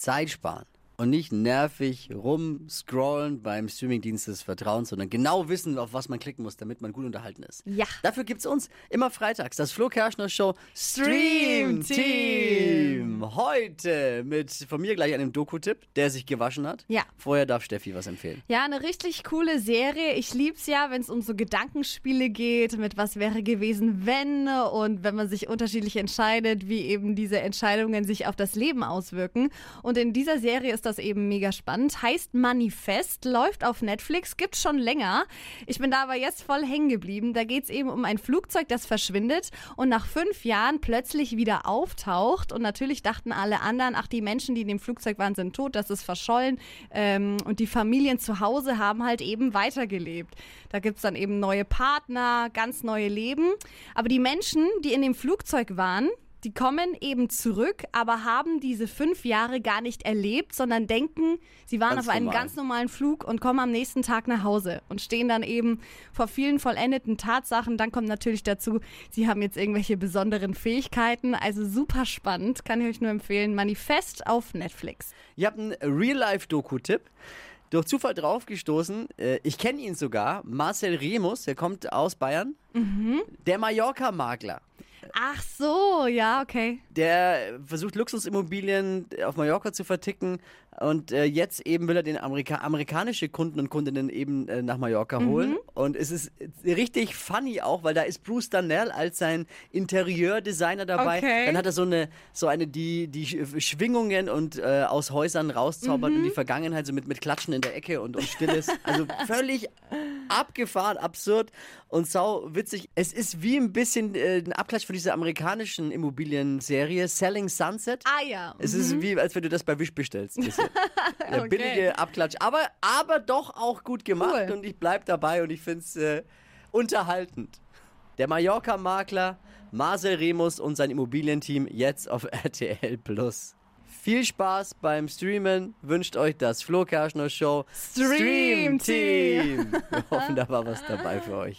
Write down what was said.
Zeit sparen und nicht nervig rumscrollen beim Streamingdienst des Vertrauens, sondern genau wissen, auf was man klicken muss, damit man gut unterhalten ist. Ja. Dafür gibt's uns immer freitags das Flo Kerschner Show Stream Team. Heute mit von mir gleich einem Doku-Tipp, der sich gewaschen hat. Ja. Vorher darf Steffi was empfehlen. Ja, eine richtig coole Serie. Ich lieb's ja, wenn es um so Gedankenspiele geht, mit was wäre gewesen, wenn und wenn man sich unterschiedlich entscheidet, wie eben diese Entscheidungen sich auf das Leben auswirken. Und in dieser Serie ist das eben mega spannend. Heißt Manifest, läuft auf Netflix, gibt's schon länger. Ich bin da aber jetzt voll hängen geblieben. Da geht's eben um ein Flugzeug, das verschwindet und nach fünf Jahren plötzlich wieder auftaucht. Und natürlich dachten alle anderen, ach, die Menschen, die in dem Flugzeug waren, sind tot, das ist verschollen. Ähm, und die Familien zu Hause haben halt eben weitergelebt. Da gibt's dann eben neue Partner, ganz neue Leben. Aber die Menschen, die in dem Flugzeug waren, die kommen eben zurück, aber haben diese fünf Jahre gar nicht erlebt, sondern denken, sie waren Ganz auf einem normal. ganz normalen Flug und kommen am nächsten Tag nach Hause und stehen dann eben vor vielen vollendeten Tatsachen. Dann kommt natürlich dazu, sie haben jetzt irgendwelche besonderen Fähigkeiten. Also super spannend, kann ich euch nur empfehlen. Manifest auf Netflix. Ihr habt einen Real-Life-Doku-Tipp. Durch Zufall draufgestoßen. Äh, Ich kenne ihn sogar. Marcel Remus, der kommt aus Bayern. Der Mallorca-Makler. Ach so, ja, okay. Der versucht Luxusimmobilien auf Mallorca zu verticken und äh, jetzt eben will er den Amerika amerikanische Kunden und Kundinnen eben äh, nach Mallorca holen. Und es ist richtig funny auch, weil da ist Bruce Darnell als sein Interieurdesigner dabei. Okay. Dann hat er so eine, so eine, die, die Sch- Schwingungen und äh, aus Häusern rauszaubert und die Vergangenheit so mit, mit Klatschen in der Ecke und, und Stilles. Also völlig abgefahren, absurd und sau witzig. Es ist wie ein bisschen äh, ein Abklatsch von dieser amerikanischen Immobilienserie Selling Sunset. Ah ja. Es ist wie, als wenn du das bei Wish bestellst. Der Okay. billige Abklatsch. Aber, aber doch auch gut gemacht Cool. und ich bleib dabei und ich find's äh, unterhaltend. Der Mallorca-Makler Marcel Remus und sein Immobilienteam jetzt auf RTL Plus. Viel Spaß beim Streamen. Wünscht euch das Flo Kerschner Show Stream Team. Team. Wir hoffen, da war was dabei für euch.